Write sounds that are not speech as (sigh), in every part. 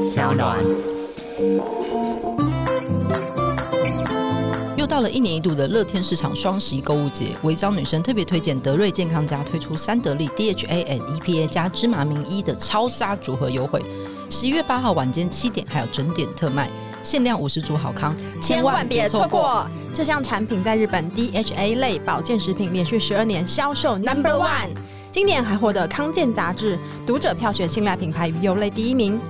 小暖。又到了一年一度的乐天市场双十一购物节，违章女生特别推荐德瑞健康家推出三得利 DHA and EPA 加芝麻明一的超杀组合优惠，十一月八号晚间七点还有整点特卖，限量五十组好康，千万别错过！这项产品在日本 DHA 类保健食品连续十二年销售 Number One，今年还获得康健杂志读者票选信赖品牌鱼油类第一名。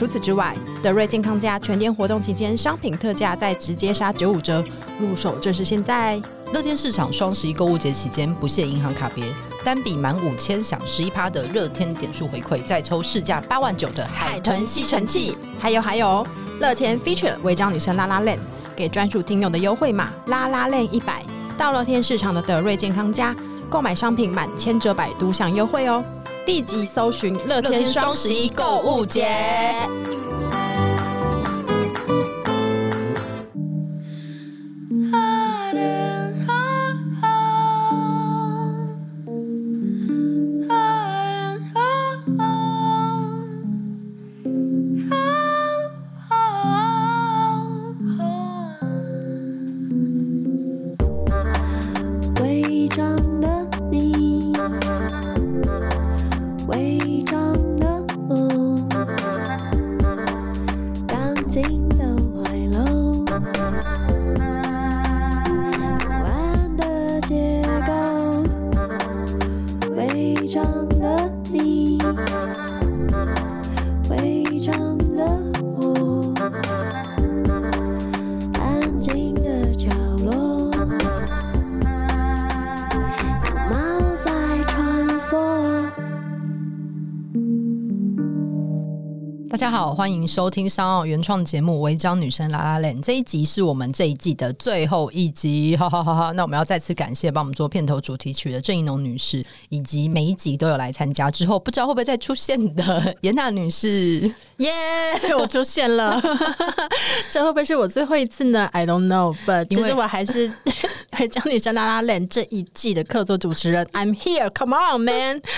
除此之外，德瑞健康家全店活动期间商品特价再直接杀九五折，入手正是现在。乐天市场双十一购物节期间不限银行卡别，单笔满五千享十一趴的乐天点数回馈，再抽市价八万九的海豚吸尘器。还有还有，乐天 Feature 违章女生拉拉链，给专属听友的优惠码拉拉链一百，到乐天市场的德瑞健康家购买商品满千折百都享优惠哦。立即搜寻乐天双十一购物节。家好，欢迎收听商奥原创节目《违章女生拉拉链》这一集是我们这一季的最后一集，哈哈哈哈！那我们要再次感谢帮我们做片头主题曲的郑宜农女士，以及每一集都有来参加之后不知道会不会再出现的严娜女士。耶、yeah，我出现了，这会不会是我最后一次呢？I don't know，but 其实 (laughs) 我还是《违章女生拉拉链》这一季的客座主持人。I'm here，come on man。(laughs)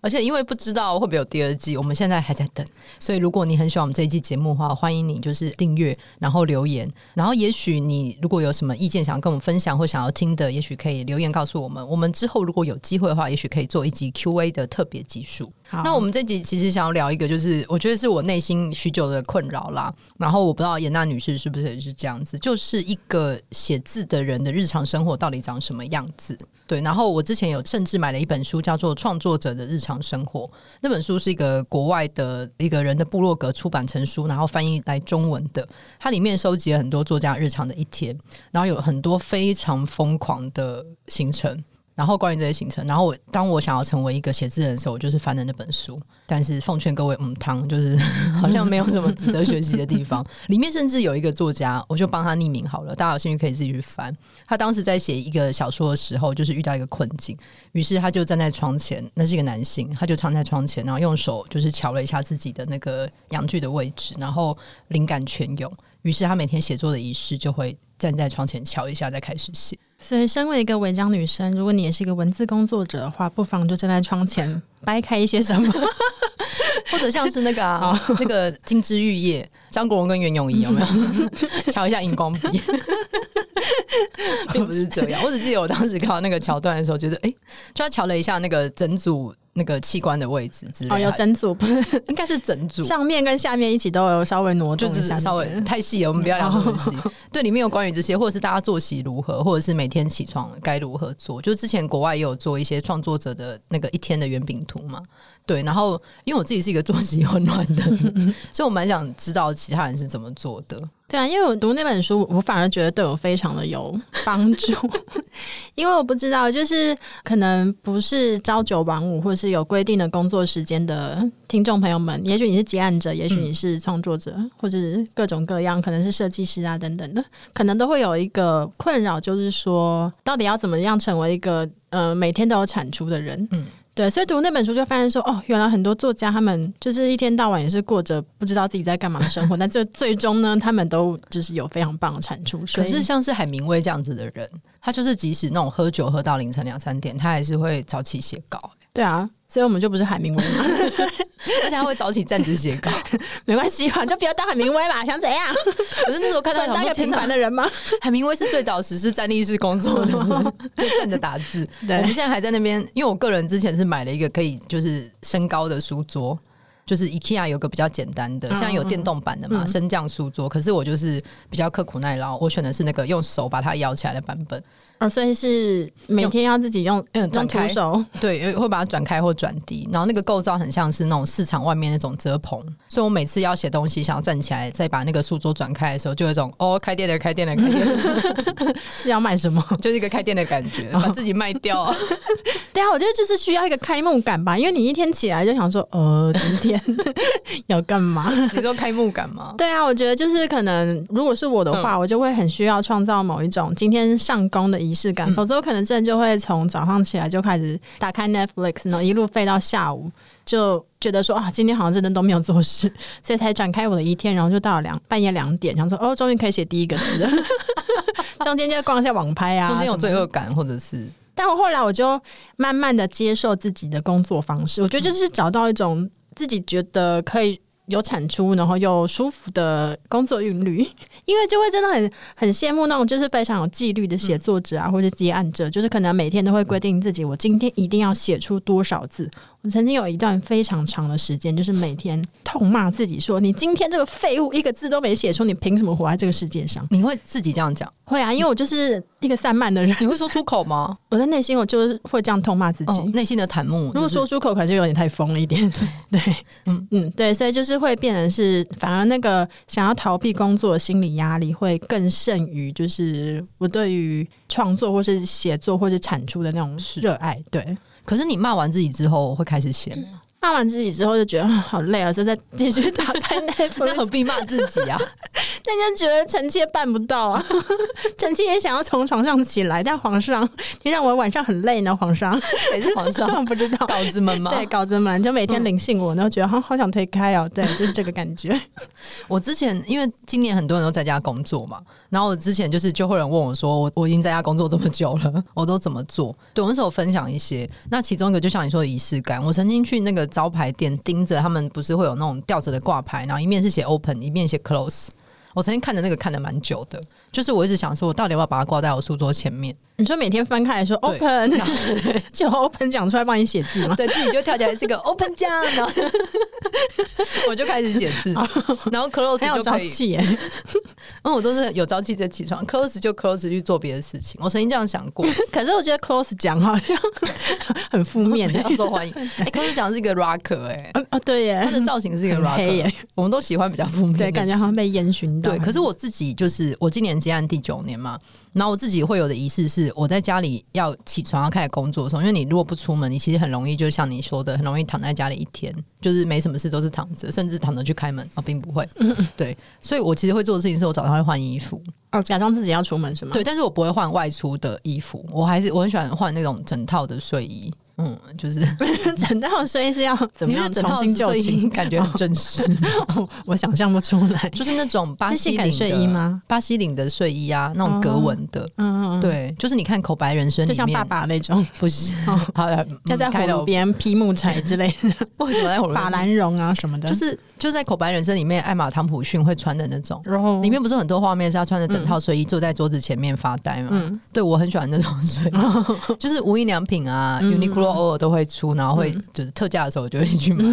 而且因为不知道会不会有第二季，我们现在还在等。所以所以如果你很喜欢我们这一季节目的话，欢迎你就是订阅，然后留言，然后也许你如果有什么意见想要跟我们分享或想要听的，也许可以留言告诉我们。我们之后如果有机会的话，也许可以做一集 Q&A 的特别集数。那我们这集其实想要聊一个，就是我觉得是我内心许久的困扰啦。然后我不知道严娜女士是不是也是这样子，就是一个写字的人的日常生活到底长什么样子？对。然后我之前有甚至买了一本书，叫做《创作者的日常生活》。那本书是一个国外的一个人的部落格出版成书，然后翻译来中文的。它里面收集了很多作家日常的一天，然后有很多非常疯狂的行程。然后关于这些行程，然后我当我想要成为一个写字人的时候，我就是翻的那本书。但是奉劝各位，嗯，汤就是 (laughs) 好像没有什么值得学习的地方。(laughs) 里面甚至有一个作家，我就帮他匿名好了，大家有兴趣可以自己去翻。他当时在写一个小说的时候，就是遇到一个困境，于是他就站在窗前，那是一个男性，他就站在窗前，然后用手就是瞧了一下自己的那个阳具的位置，然后灵感泉涌。于是他每天写作的仪式就会站在窗前瞧一下，再开始写。所以，身为一个文章女生，如果你也是一个文字工作者的话，不妨就站在窗前掰开一些什么，或者像是那个啊，(laughs) 那个金枝玉叶，张国荣跟袁咏仪有没有 (laughs) 瞧一下荧光笔？(laughs) 并不是这样，我只记得我当时看到那个桥段的时候，觉得哎，就他瞧了一下那个整组。那个器官的位置之类的，哦，有整组不是？应该是整组，上面跟下面一起都有稍微挪动一下，就是稍微太细了，我们不要聊那么细。对，里面有关于这些，或者是大家作息如何，或者是每天起床该如何做。就之前国外也有做一些创作者的那个一天的圆饼图嘛。对，然后因为我自己是一个作息混乱的人，所以我蛮想知道其他人是怎么做的。对啊，因为我读那本书，我反而觉得对我非常的有帮助。(laughs) 因为我不知道，就是可能不是朝九晚五，或者是有规定的工作时间的听众朋友们，也许你是结案者，也许你是创作者，嗯、或者是各种各样，可能是设计师啊等等的，可能都会有一个困扰，就是说，到底要怎么样成为一个呃每天都有产出的人？嗯。对，所以读那本书就发现说，哦，原来很多作家他们就是一天到晚也是过着不知道自己在干嘛的生活，(laughs) 但最最终呢，他们都就是有非常棒的产出。可是像是海明威这样子的人，他就是即使那种喝酒喝到凌晨两三点，他还是会早起写稿。对啊，所以我们就不是海明威嘛。(laughs) (laughs) 而且他会早起站着写稿，(laughs) 没关系嘛？就不要当海明威吧，(laughs) 想怎样？我是那时候看到当一个平凡的人吗？海明威是最早实施站立式工作的，就站着打字。对，我们现在还在那边，因为我个人之前是买了一个可以就是升高的书桌。就是 IKEA 有个比较简单的，现在有电动版的嘛，升降书桌。可是我就是比较刻苦耐劳，我选的是那个用手把它摇起来的版本。哦，所以是每天要自己用嗯转开手，(laughs) 对，会把它转开或转低。然后那个构造很像是那种市场外面那种遮棚，所以我每次要写东西，想要站起来再把那个书桌转开的时候，就有一种哦，开店的，开店的，开店的，(laughs) 是要卖什么？(laughs) 就是一个开店的感觉，把自己卖掉。哦、对啊，我觉得就是需要一个开幕感吧，因为你一天起来就想说，呃，今天要干嘛？你说开幕感吗？对啊，我觉得就是可能，如果是我的话，嗯、我就会很需要创造某一种今天上工的仪式感，否则我可能真的就会从早上起来就开始打开 Netflix，然后一路废到下午，就觉得说啊，今天好像真的都没有做事，(laughs) 所以才展开我的一天，然后就到了两半夜两点，想说哦，终于可以写第一个字了，(laughs) 中间就逛一下网拍啊，中间有罪恶感或者是，但我后来我就慢慢的接受自己的工作方式，我觉得就是找到一种自己觉得可以。有产出，然后又舒服的工作韵律，(laughs) 因为就会真的很很羡慕那种就是非常有纪律的写作者啊，或者接案者，就是可能每天都会规定自己，我今天一定要写出多少字。我曾经有一段非常长的时间，就是每天痛骂自己说：“你今天这个废物，一个字都没写出，你凭什么活在这个世界上？”你会自己这样讲？会啊，因为我就是一个散漫的人。你会说出口吗？(laughs) 我在内心，我就是会这样痛骂自己，哦、内心的檀木。如果说出口，可能就有点太疯了一点。对 (laughs) 对，嗯嗯，对，所以就是会变成是，反而那个想要逃避工作的心理压力会更胜于，就是我对于创作或是写作或是产出的那种热爱。对。可是你骂完自己之后会开始写吗？骂完自己之后就觉得好累啊，所以再继续打开 (laughs) 那那何必骂自己啊？(laughs) 但就觉得臣妾办不到啊，(laughs) 臣妾也想要从床上起来，但皇上你让我晚上很累呢。皇上谁是皇上？不知道稿子们吗？对，稿子们就每天灵性我，然后觉得好好想推开哦。对，就是这个感觉。我之前因为今年很多人都在家工作嘛，然后我之前就是就会有人问我说，我我已经在家工作这么久了，我都怎么做？对，我那时候分享一些，那其中一个就像你说的仪式感，我曾经去那个。招牌店盯着他们，不是会有那种吊着的挂牌，然后一面是写 open，一面写 close。我曾经看着那个看了蛮久的，就是我一直想说，我到底要不要把它挂在我书桌前面？你说每天翻开来说 open，(laughs) 就 open 讲出来帮你写字吗？对，自己就跳起来是个 (laughs) open 酱，然后 (laughs) 我就开始写字，然后 close 就可以。嗯，我都是有朝气在起床，close 就 close 去做别的事情。我曾经这样想过，可是我觉得 close 讲好像很负面，要受欢迎。哎，close 讲是一个 rocker，哎，啊对耶，他的造型是一个 rocker，我们都喜欢比较负面，对，感觉好像被烟熏。对，可是我自己就是我今年接案第九年嘛，然后我自己会有的仪式是，我在家里要起床要开始工作的时候，因为你如果不出门，你其实很容易就像你说的，很容易躺在家里一天，就是没什么事都是躺着，甚至躺着去开门啊、哦，并不会。(laughs) 对，所以我其实会做的事情是我早上会换衣服，哦，假装自己要出门是吗？对，但是我不会换外出的衣服，我还是我很喜欢换那种整套的睡衣。嗯，就是 (laughs) 整套睡衣是要怎么样重新就寝，感觉很真实。(laughs) (laughs) 我想象不出来，就是那种巴西领睡衣吗？巴西领的睡衣啊，那种格纹的。嗯嗯，对，就是你看《口白人生》就像爸爸那种，不是？好的，就在火炉边劈木柴之类的。为什么在火炉？法兰绒啊什么的，就是就在《口白人生》里面，艾玛汤普逊会穿的那种。然后里面不是很多画面是要穿着整套睡衣坐在桌子前面发呆嘛？嗯，对我很喜欢那种睡衣，(laughs) 就是无印良品啊，Uniqlo 偶尔都会出，然后会就是特价的时候我就会去买，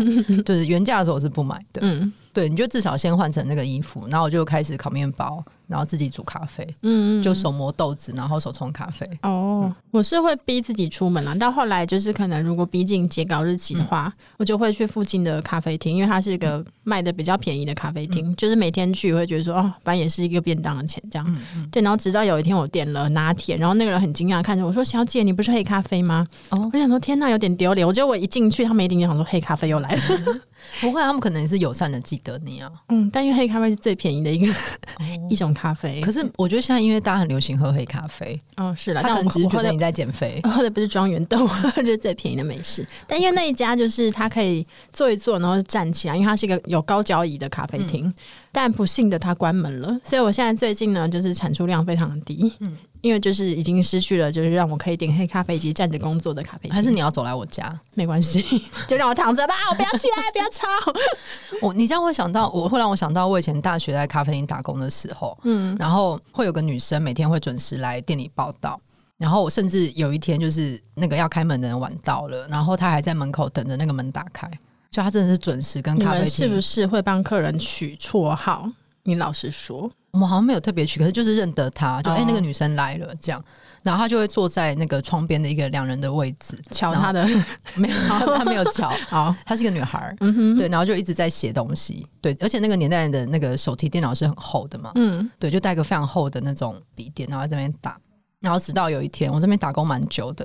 就是原价的时候我是不买的。嗯，对，你就至少先换成那个衣服，然后我就开始烤面包。然后自己煮咖啡，嗯，就手磨豆子，然后手冲咖啡。哦，嗯、我是会逼自己出门了，到后来就是可能如果逼近截稿日期的话，嗯、我就会去附近的咖啡厅，因为它是一个卖的比较便宜的咖啡厅，嗯、就是每天去会觉得说，哦，反正也是一个便当的钱这样。嗯嗯、对，然后直到有一天我点了拿铁，然后那个人很惊讶看着我说：“小姐，你不是黑咖啡吗？”哦，我想说天哪，有点丢脸。我觉得我一进去，他们一定就想说黑咖啡又来了。(laughs) 不会，他们可能也是友善的记得你啊。嗯，但因为黑咖啡是最便宜的一个、哦、(laughs) 一种咖啡，可是。我觉得现在因为大家很流行喝黑咖啡，哦，是了，他可能只是觉得你在减肥，(laughs) 喝的不是庄园豆，就是最便宜的美式。(laughs) 但因为那一家就是他可以坐一坐，然后站起来，因为它是一个有高脚椅的咖啡厅。嗯但不幸的，它关门了，所以我现在最近呢，就是产出量非常的低。嗯，因为就是已经失去了，就是让我可以点黑咖啡以及站着工作的咖啡机。还是你要走来我家？没关系，(laughs) 就让我躺着吧，我不要起来，不要吵。(laughs) 我你这样会想到，我会让我想到我以前大学在咖啡厅打工的时候，嗯，然后会有个女生每天会准时来店里报道，然后我甚至有一天就是那个要开门的人晚到了，然后她还在门口等着那个门打开，就他真的是准时跟咖啡厅。是不是会帮客人取绰号？你老实说。我们好像没有特别取，可是就是认得他，就哎、欸，那个女生来了这样，然后他就会坐在那个窗边的一个两人的位置，瞧他的 (laughs) 没有，他没有瞧，(laughs) 好，她是个女孩，嗯哼，对，然后就一直在写东西，对，而且那个年代的那个手提电脑是很厚的嘛，嗯，对，就带个非常厚的那种笔电，然后在这边打，然后直到有一天，我这边打工蛮久的，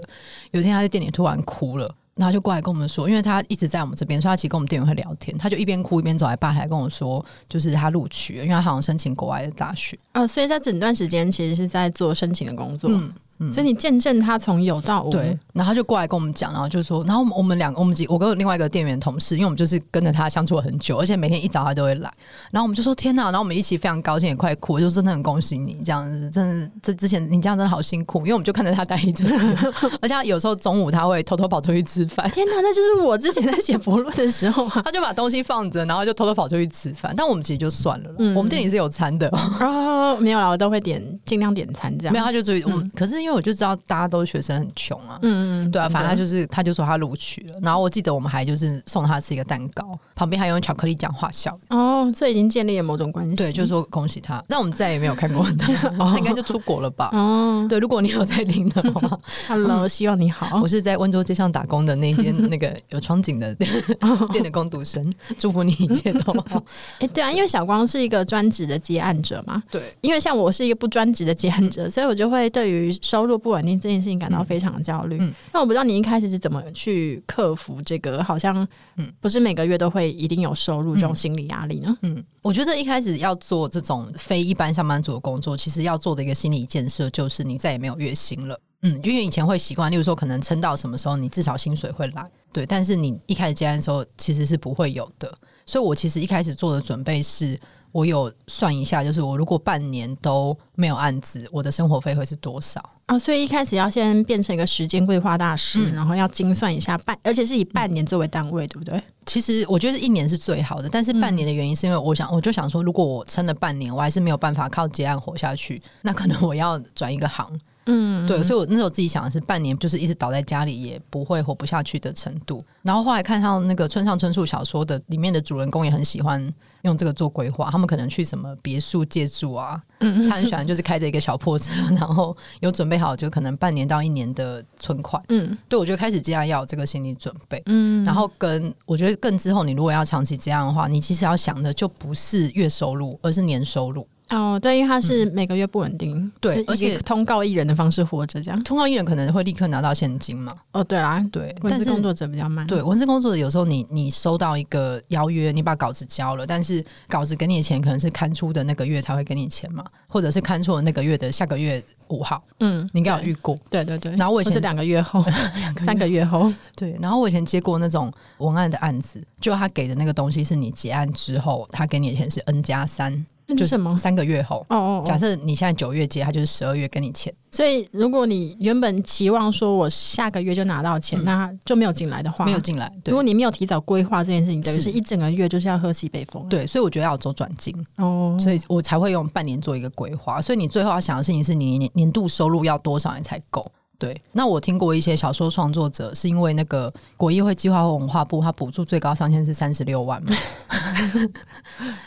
有一天他在店里突然哭了。然后就过来跟我们说，因为他一直在我们这边，所以他其实跟我们店员会聊天。他就一边哭一边走来吧台跟我说，就是他录取了，因为他好像申请国外的大学啊、哦，所以他整段时间其实是在做申请的工作。嗯嗯、所以你见证他从有到无，对，然后他就过来跟我们讲，然后就说，然后我们两个，我们几，我跟另外一个店员同事，因为我们就是跟着他相处了很久，而且每天一早他都会来，然后我们就说天哪，然后我们一起非常高兴，也快哭，就真的很恭喜你这样子，真的这之前你这样真的好辛苦，因为我们就看着他待一整天，(laughs) 而且他有时候中午他会偷偷跑出去吃饭，天哪，那就是我之前在写博论的时候啊，(laughs) 他就把东西放着，然后就偷偷跑出去吃饭，但我们其实就算了，嗯、我们店里是有餐的。哦，没有啦，我都会点尽量点餐这样，没有他就注意，嗯，嗯，可是因为我就知道大家。都是学生很穷啊，嗯嗯，对啊，反正他就是，他就说他录取了，然后我记得我们还就是送他吃一个蛋糕，旁边还用巧克力讲话笑哦，这已经建立了某种关系，对，就是说恭喜他，但我们再也没有看过他，(laughs) 他应该就出国了吧？哦，对，如果你有在听的话，(laughs) Hello，希望你好，我是在温州街上打工的那间 (laughs) 那个有窗景的店的工读生，祝福你一切都好。哎，对啊，因为小光是一个专职的接案者嘛，对，因为像我是一个不专职的接案者，所以我就会对于收入不稳定这件事情感到非常焦虑。嗯，那我不知道你一开始是怎么去克服这个？好像嗯，不是每个月都会一定有收入这种心理压力呢？嗯，我觉得一开始要做这种非一般上班族的工作，其实要做的一个心理建设就是你再也没有月薪了。嗯，因为以前会习惯，例如说可能撑到什么时候，你至少薪水会来。对，但是你一开始接案的时候，其实是不会有的。所以我其实一开始做的准备是。我有算一下，就是我如果半年都没有案子，我的生活费会是多少啊？所以一开始要先变成一个时间规划大师，嗯、然后要精算一下半，而且是以半年作为单位，嗯、对不对？其实我觉得一年是最好的，但是半年的原因是因为我想，我就想说，如果我撑了半年，我还是没有办法靠接案活下去，那可能我要转一个行。嗯，对，所以我那时候自己想的是半年，就是一直倒在家里也不会活不下去的程度。然后后来看到那个村上春树小说的里面的主人公也很喜欢用这个做规划，他们可能去什么别墅借住啊，嗯，他很喜欢就是开着一个小破车，(laughs) 然后有准备好就可能半年到一年的存款。嗯，对，我觉得开始这样要有这个心理准备。嗯，然后跟我觉得更之后，你如果要长期这样的话，你其实要想的就不是月收入，而是年收入。哦，对，因为他是每个月不稳定，嗯、对，而且通告艺人的方式活着，这样通告艺人可能会立刻拿到现金嘛。哦，对啦，对，文字工作者比较慢。对，文字工作者有时候你你收到一个邀约，你把稿子交了，但是稿子给你的钱可能是刊出的那个月才会给你钱嘛，或者是刊出的那个月的下个月五号。嗯，你应该有遇过。对对对。然后我以前是两个月后，(laughs) 三个月后。对，然后我以前接过那种文案的案子，就他给的那个东西是你结案之后，他给你的钱是 N 加三。那是什么？三个月后哦，哦哦，假设你现在九月结，他就是十二月跟你签。所以如果你原本期望说我下个月就拿到钱，嗯、那就没有进来的话，没有进来。对，如果你没有提早规划这件事情，等于是一整个月就是要喝西北风。对，所以我觉得要走转金哦，所以我才会用半年做一个规划。所以你最后要想的事情是你年年度收入要多少你才够。对，那我听过一些小说创作者是因为那个国议会计划和文化部，他补助最高上限是三十六万嘛。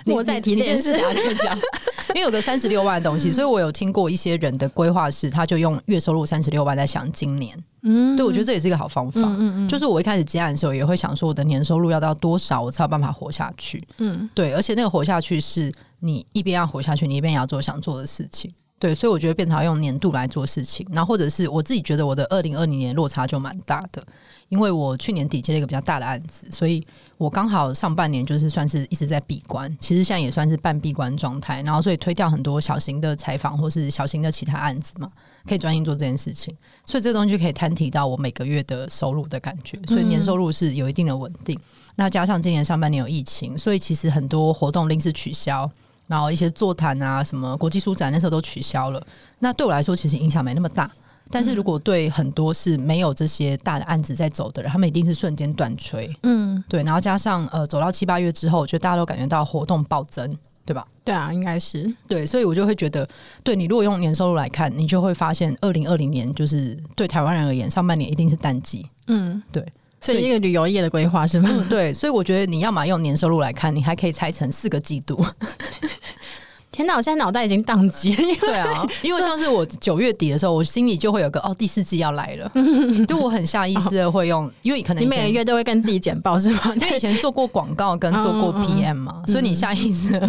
我在提这件事啊，这个讲，(laughs) 因为有个三十六万的东西，所以我有听过一些人的规划是，他就用月收入三十六万在想今年。嗯，对，我觉得这也是一个好方法。嗯嗯，就是我一开始接案的时候，也会想说我的年收入要到多少，我才有办法活下去。嗯，对，而且那个活下去是你一边要活下去，你一边也要做想做的事情。对，所以我觉得变成要用年度来做事情，然后或者是我自己觉得我的二零二零年落差就蛮大的，因为我去年底接了一个比较大的案子，所以我刚好上半年就是算是一直在闭关，其实现在也算是半闭关状态，然后所以推掉很多小型的采访或是小型的其他案子嘛，可以专心做这件事情，所以这个东西就可以摊提到我每个月的收入的感觉，所以年收入是有一定的稳定。那加上今年上半年有疫情，所以其实很多活动临时取消。然后一些座谈啊，什么国际书展那时候都取消了。那对我来说，其实影响没那么大。但是如果对很多是没有这些大的案子在走的人，他们一定是瞬间断炊。嗯，对。然后加上呃，走到七八月之后，我觉得大家都感觉到活动暴增，对吧？对啊，应该是对。所以我就会觉得，对你如果用年收入来看，你就会发现，二零二零年就是对台湾人而言，上半年一定是淡季。嗯，对。所以一个旅游业的规划是吗？嗯，对。所以我觉得你要么用年收入来看，你还可以拆成四个季度。(laughs) 天哪，我现在脑袋已经宕机了。对啊，因为 (laughs) 像是我九月底的时候，我心里就会有个哦，第四季要来了，(laughs) 就我很下意识的会用，因为可能你每个月都会跟自己简报是吗？因为以前做过广告跟做过 PM 嘛，所以你下意识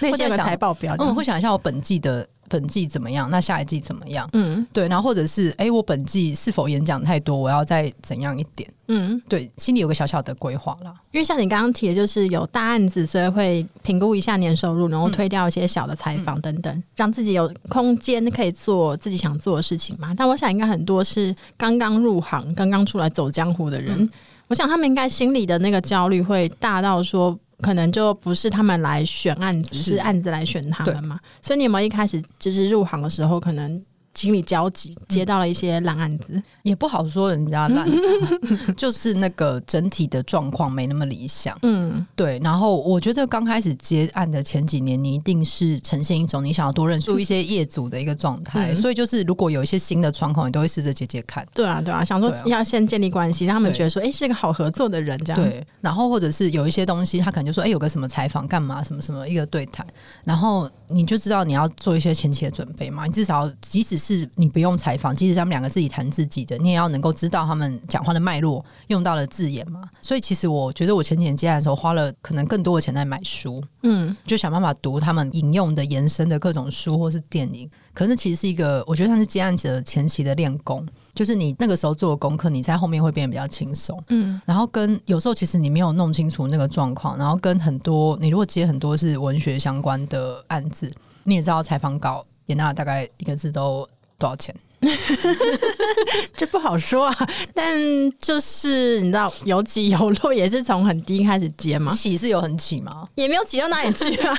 会在想财报表，嗯，会想一下我本季的。本季怎么样？那下一季怎么样？嗯，对，然后或者是哎、欸，我本季是否演讲太多？我要再怎样一点？嗯，对，心里有个小小的规划啦。因为像你刚刚提的，就是有大案子，所以会评估一下年收入，然后推掉一些小的采访等等，嗯、让自己有空间可以做自己想做的事情嘛。但我想，应该很多是刚刚入行、刚刚出来走江湖的人，嗯、我想他们应该心里的那个焦虑会大到说。可能就不是他们来选案子，是，是案子来选他们嘛？所以你有没有一开始就是入行的时候，可能？心里焦急，接到了一些烂案子，嗯，也不好说人家烂，(laughs) 就是那个整体的状况没那么理想。嗯，对。然后我觉得刚开始接案的前几年，你一定是呈现一种你想要多认识一些业主的一个状态，嗯，所以就是如果有一些新的窗口，你都会试着接接看。对啊，对啊，想说要先建立关系，让他们觉得说，哎，欸，是个好合作的人这样。对。然后或者是有一些东西，他可能就说，哎，欸，有个什么采访干嘛，什么什么一个对谈，然后你就知道你要做一些前期的准备嘛。你至少即使是是你不用采访，即使他们两个自己谈自己的，你也要能够知道他们讲话的脉络，用到的字眼嘛。所以其实我觉得我前几年接案的时候，花了可能更多的钱在买书，嗯，就想办法读他们引用的延伸的各种书或是电影。可是其实是一个，我觉得像是接案者前期的练功，就是你那个时候做的功课，你在后面会变得比较轻松，嗯。然后跟有时候其实你没有弄清楚那个状况，然后跟很多你如果接很多是文学相关的案子，你也知道采访稿。也那大概一个字都多少钱？(laughs) 这不好说啊。但就是你知道有起有落，也是从很低开始接嘛。起是有很起吗？也没有起到哪里去啊。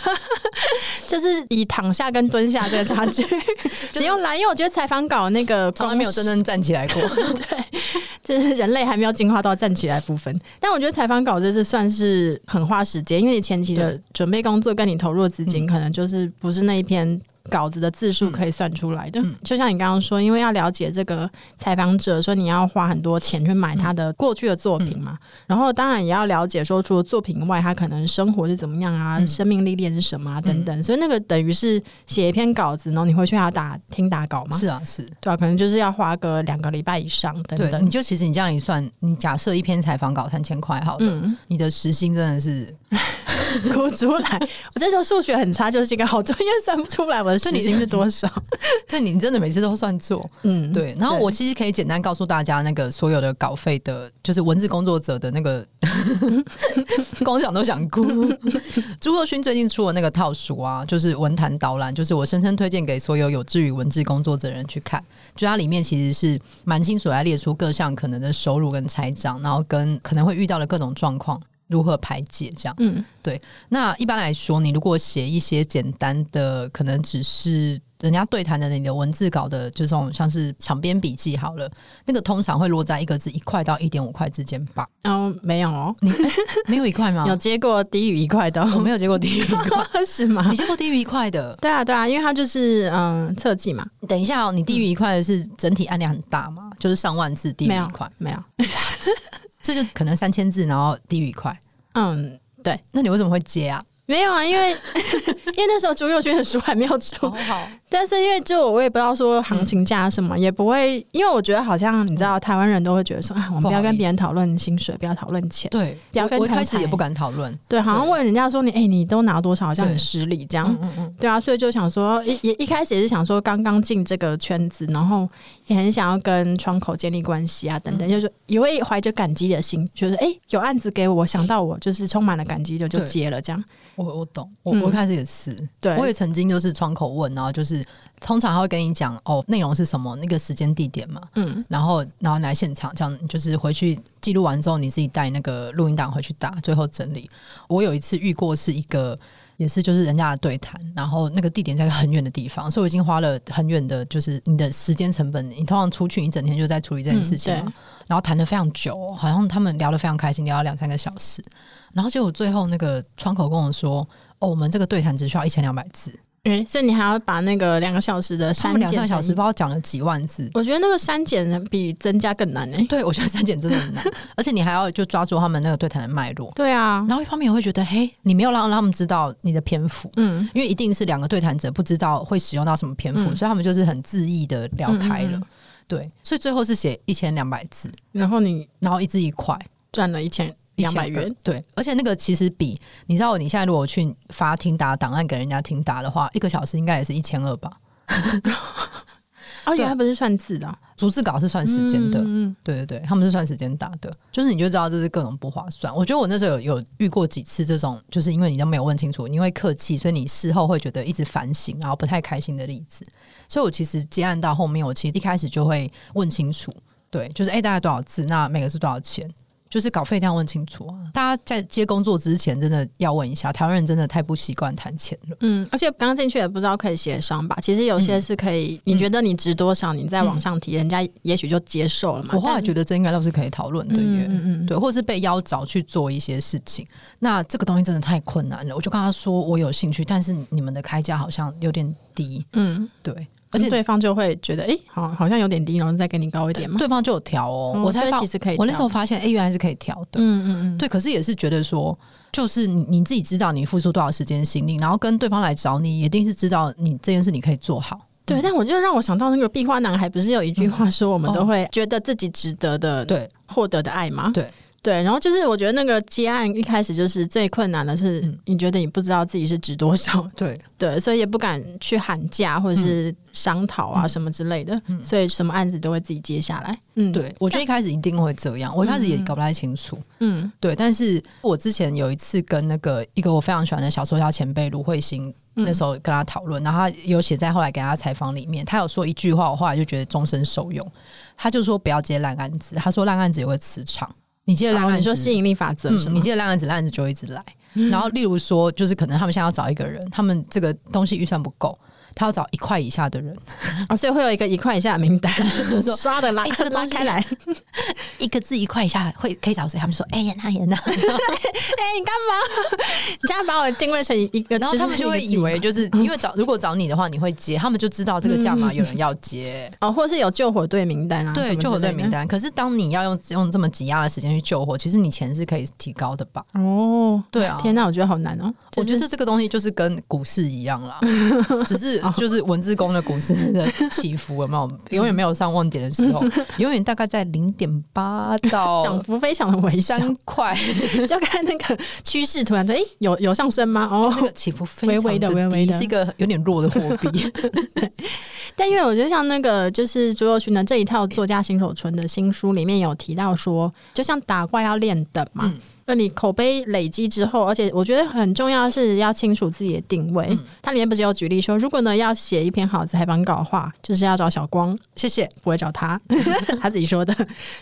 (laughs) 就是以躺下跟蹲下这个差距。(laughs) 不用来，因为我觉得采访稿那个从来没有真正站起来过。对，就是人类还没有进化到站起来部分。但我觉得采访稿这是算是很花时间，因为你前期的准备工作跟你投入的资金，可能就是不是那一篇。稿子的字数可以算出来的，嗯、就像你刚刚说，因为要了解这个采访者，说你要花很多钱去买他的过去的作品嘛，嗯、然后当然也要了解说，除了作品外，他可能生活是怎么样啊，嗯、生命历练是什么啊等等，所以那个等于是写一篇稿子，然后你会去他打听打稿吗？是啊，是。对啊，可能就是要花个两个礼拜以上等等。你就其实你这样一算，你假设一篇采访稿三千块，好了，嗯、你的时薪真的是。(laughs) 哭出来！我这时候数学很差，就是一个好专业算不出来我的时薪是多少。(laughs) 对，你真的每次都算错，嗯，对。然后我其实可以简单告诉大家，那个所有的稿费的，就是文字工作者的那个，(laughs) 光想都想哭。(laughs) 朱若勋最近出了那个套书啊，就是文坛导览，就是我深深推荐给所有有志于文字工作者的人去看。就它里面其实是蛮清楚来列出各项可能的收入跟财账，然后跟可能会遇到的各种状况。如何排解？这样，嗯，对。那一般来说，你如果写一些简单的，可能只是人家对谈的你的文字稿的，就这种像是场边笔记好了，那个通常会落在一个字一块到一点五块之间吧。哦，没有哦，你 (laughs) 没有一块吗？(laughs) 有接过低于一块的？(laughs) 我没有接过低于一块，是吗？你接过低于一块的？对啊，对啊，因为它就是嗯，测记嘛。等一下哦，你低于一块的是整体案量很大吗？就是上万字低于一块？没有。这就可能三千字，然后低于一块。嗯，对。那你为什么会接啊？没有啊，因为 (laughs) 因为那时候朱佑勋的书还没有出，好，好，但是因为就我也不知道说行情价什么，嗯、也不会，因为我觉得好像你知道，台湾人都会觉得说啊，我们不要跟别人讨论薪水，不要讨论钱，对，不要跟。我一开始也不敢讨论，对，好像问人家说你哎、欸，你都拿多少，好像很失礼这样，嗯嗯嗯，对啊，所以就想说，一一开始也是想说刚刚进这个圈子，然后也很想要跟窗口建立关系啊，等等，嗯、就是也会怀着感激的心，觉得哎，有案子给我，想到我，就是充满了感激，就就接了这样。我我懂，我我开始也是，嗯、对，我也曾经就是窗口问，然后就是通常他会跟你讲哦，内容是什么，那个时间地点嘛，嗯，然后然后来现场，这样就是回去记录完之后，你自己带那个录音档回去打，最后整理。我有一次遇过是一个也是就是人家的对谈，然后那个地点在很远的地方，所以我已经花了很远的，就是你的时间成本。你通常出去一整天就在处理这件事情嘛，嗯、然后谈得非常久，好像他们聊得非常开心，聊了两三个小时，然后结果最后那个窗口跟我说：“哦，我们这个对谈只需要一千两百字。”嗯，所以你还要把那个两个小时的删减，两个小时，不知道讲了几万字。我觉得那个删减比增加更难呢、欸。对，我觉得删减真的很难，(laughs) 而且你还要就抓住他们那个对谈的脉络。对啊，然后一方面也会觉得，嘿，你没有让让他们知道你的篇幅，嗯，因为一定是两个对谈者不知道会使用到什么篇幅，嗯、所以他们就是很恣意的聊开了。嗯嗯对，所以最后是写一千两百字，然后你然后一字一块赚了一千。两百元，对，而且那个其实比你知道，你现在如果去发听答档案给人家听答的话，一个小时应该也是一千二吧？(laughs) 而且它不是算字的，逐字稿是算时间的。嗯，对对对，他们是算时间打的，就是你就知道这是各种不划算。我觉得我那时候有有遇过几次这种，就是因为你都没有问清楚，你会客气，所以你事后会觉得一直反省，然后不太开心的例子。所以我其实接案到后面，我其实一开始就会问清楚，对，就是哎，大概多少字？那每个是多少钱？就是稿费一定要问清楚啊！大家在接工作之前，真的要问一下。台湾人真的太不习惯谈钱了。嗯，而且刚进去也不知道可以协商吧？其实有些是可以，嗯、你觉得你值多少，你再往上提，嗯、人家也许就接受了嘛。我后来觉得这应该都是可以讨论的耶。嗯嗯，对，或者是被邀找去做一些事情。那这个东西真的太困难了。我就跟他说，我有兴趣，但是你们的开价好像有点低。嗯，对。而且对方就会觉得，哎、欸，好，好像有点低，然后再给你高一点嘛。对方就有调哦，嗯、我才其实可以。我那时候发现，哎、欸，原来是可以调的。嗯嗯嗯，对。可是也是觉得说，就是你你自己知道你付出多少时间心力，然后跟对方来找你，一定是知道你这件事你可以做好。对，但我就让我想到那个壁花男孩，不是有一句话说，我们都会觉得自己值得的，对，获得的爱吗？对。对，然后就是我觉得那个接案一开始就是最困难的是，你觉得你不知道自己是值多少，(laughs) 嗯、对对，所以也不敢去喊价或者是商讨啊什么之类的，嗯、所以什么案子都会自己接下来。嗯，对，我觉得一开始一定会这样，我一开始也搞不太清楚。嗯，对，但是我之前有一次跟那个一个我非常喜欢的小说家前辈卢慧欣，那时候跟他讨论，然后他有写在后来给他采访里面，他有说一句话，我后来就觉得终身受用。他就说不要接烂案子，他说烂案子有个磁场。你接着烂案子，你说吸引力法则是吗？你接着烂案子，烂案子就一直来。嗯、然后，例如说，就是可能他们现在要找一个人，他们这个东西预算不够。他要找一块以下的人，(laughs) 哦，所以会有一个一块以下的名单，(laughs) 说刷的拉，这个拉开来，(laughs) 一个字一块以下会可以找谁？他们说，哎呀，那呀那，哎，你干嘛？你这样把我定位成一个，然后他们就会以为就是因为找如果找你的话，你会接，他们就知道这个价码有人要接，哦，或是有救火队名单啊，对，救火队名单。可是当你要用用这么挤压的时间去救火，其实你钱是可以提高的吧？哦，对啊，天哪，我觉得好难哦。我觉得这个东西就是跟股市一样啦，只是。就是文字工的股市的起伏有没有？永远没有上万点的时候，(laughs) 永远大概在零点八到 (laughs) 涨幅非常的微，三块 (laughs) 就看那个趋势，突然说，哎、欸，有有上升吗？哦，那个起伏微微的，微微的是一个有点弱的货币。但因为我觉得像那个就是朱若勋的这一套作家新手村的新书里面有提到说，就像打怪要练等嘛。嗯那你口碑累积之后，而且我觉得很重要的是要清楚自己的定位。嗯、它里面不是有举例说，如果呢要写一篇好采访稿的话，就是要找小光。谢谢，不会找他，(laughs) 他自己说的。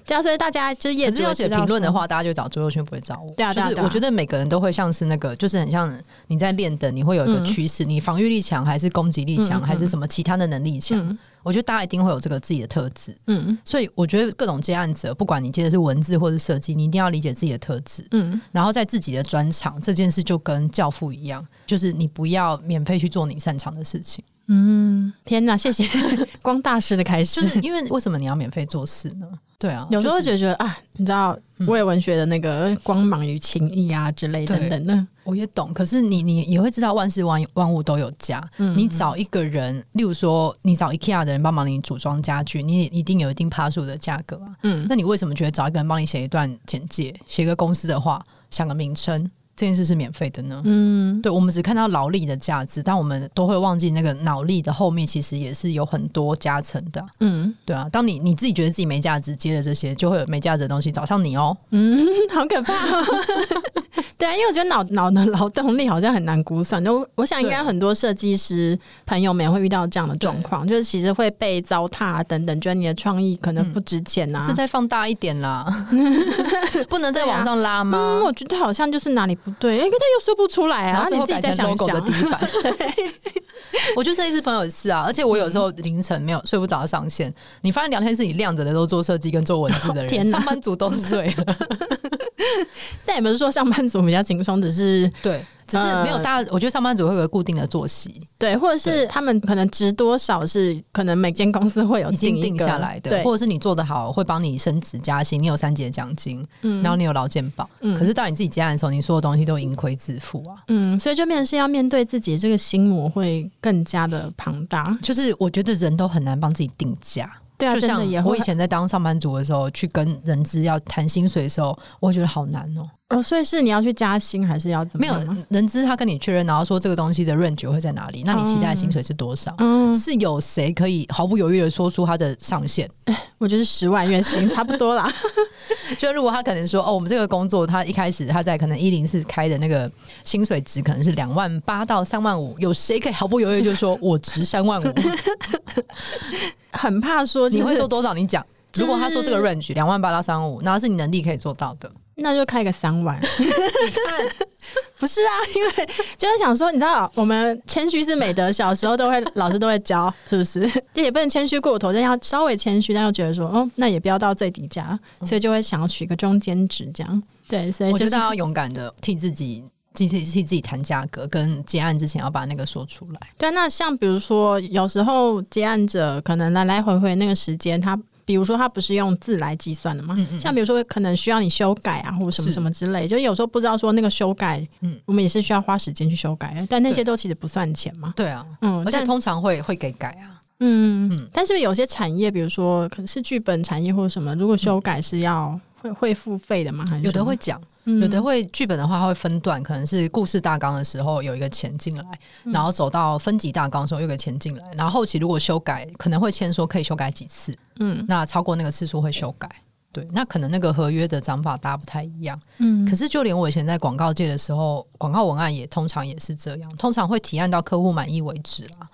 对啊，所以大家就是也是要写评论的话，大家就找朱宥勋，不会找我。对啊，就是我觉得每个人都会像是那个，就是很像你在练的，你会有一个趋势，嗯、你防御力强还是攻击力强，嗯、还是什么其他的能力强。嗯我觉得大家一定会有这个自己的特质，嗯，所以我觉得各种接案者，不管你接的是文字或是设计，你一定要理解自己的特质，嗯，然后在自己的专长这件事就跟教父一样，就是你不要免费去做你擅长的事情。嗯，天哪，谢谢 (laughs) 光大师的开始，因为为什么你要免费做事呢？对啊，有时候就觉得啊，你知道，为了文学的那个光芒与情谊啊之类等等的，我也懂。可是你你也会知道，万事万万物都有价。嗯，你找一个人，例如说，你找 IKEA 的人帮忙你组装家具，你也一定有一定趴数的价格啊。嗯，那你为什么觉得找一个人帮你写一段简介，写个公司的话，想个名称？这件事是免费的呢，嗯，对，我们只看到劳力的价值，但我们都会忘记那个脑力的后面其实也是有很多加成的，嗯，对啊，当你你自己觉得自己没价值，接了这些就会有没价值的东西找上你哦，嗯，(laughs) 好可怕。哦，(laughs) 对啊，因为我觉得脑脑的劳动力好像很难估算，就我想应该很多设计师朋友们也会遇到这样的状况，就是其实会被糟蹋啊等等，觉得你的创意可能不值钱啊，是再放大一点啦，(laughs) 不能再往上拉吗？嗯，我觉得好像就是哪里。不对，哎、欸，他又说不出来啊，然后最后改成 logo 的底板。(laughs) 对，我觉得设计师朋友也是啊，而且我有时候凌晨没有睡不着上线，你发现聊天室里亮着的都做设计跟做文字的人，天，上班族都睡了。(laughs) 但也不是说上班族比较轻松，只是对。只是没有大家，我觉得上班族会有个固定的作息，对，或者是他们可能值多少是可能每间公司会有已经定下来的，对，或者是你做得好会帮你升职加薪，你有三节奖金，嗯，然后你有劳健保，嗯，可是到你自己接案的时候，你所有东西都盈亏自负啊，嗯，所以就变成是要面对自己的这个心魔会更加的庞大，就是我觉得人都很难帮自己定价。对啊，就像我以前在当上班族的时候，去跟人资要谈薪水的时候，我会觉得好难哦。哦，所以是你要去加薪，还是要怎么？没有人资他跟你确认，然后说这个东西的 range 会在哪里？那你期待的薪水是多少？嗯，是有谁可以毫不犹豫的说出他的上限？我觉得十万月薪 (laughs) 差不多啦。(laughs) 就如果他可能说哦，我们这个工作他一开始他在可能一零四开的那个薪水值可能是两万八到三万五，有谁可以毫不犹豫就说我值三万五？(laughs) 很怕说，你会说多少？你讲。如果他说这个 range 两万八到三万五，那是你能力可以做到的，那就开个三万。你看，不是啊，因为就是想说，你知道，我们谦虚是美德，小时候都会老师都会教，是不是？就 (laughs) 也不能谦虚过头，但要稍微谦虚，但又觉得说，哦，那也不要到最低价，所以就会想要取一个中间值，这样。对，所以、就是、我觉得要勇敢的替自己。替替替自己谈价格，跟结案之前要把那个说出来。对，那像比如说，有时候结案者可能来来回回那个时间，他比如说它不是用字来计算的嘛？嗯嗯。像比如说，可能需要你修改啊，或者什么什么之类，就有时候不知道说那个修改，嗯，我们也是需要花时间去修改，但那些都其实不算钱嘛。对啊，嗯，而且通常会会给改啊。嗯嗯。但是有些产业，比如说可能是剧本产业或者什么，如果修改是要会会付费的吗？还是有的会讲。有的会剧本的话，它会分段，可能是故事大纲的时候有一个钱进来，然后走到分级大纲的时候有一个钱进来，然后后期如果修改，可能会签说可以修改几次，嗯，那超过那个次数会修改，对，那可能那个合约的涨法大家不太一样，嗯，可是就连我以前在广告界的时候，广告文案也通常也是这样，通常会提案到客户满意为止啦，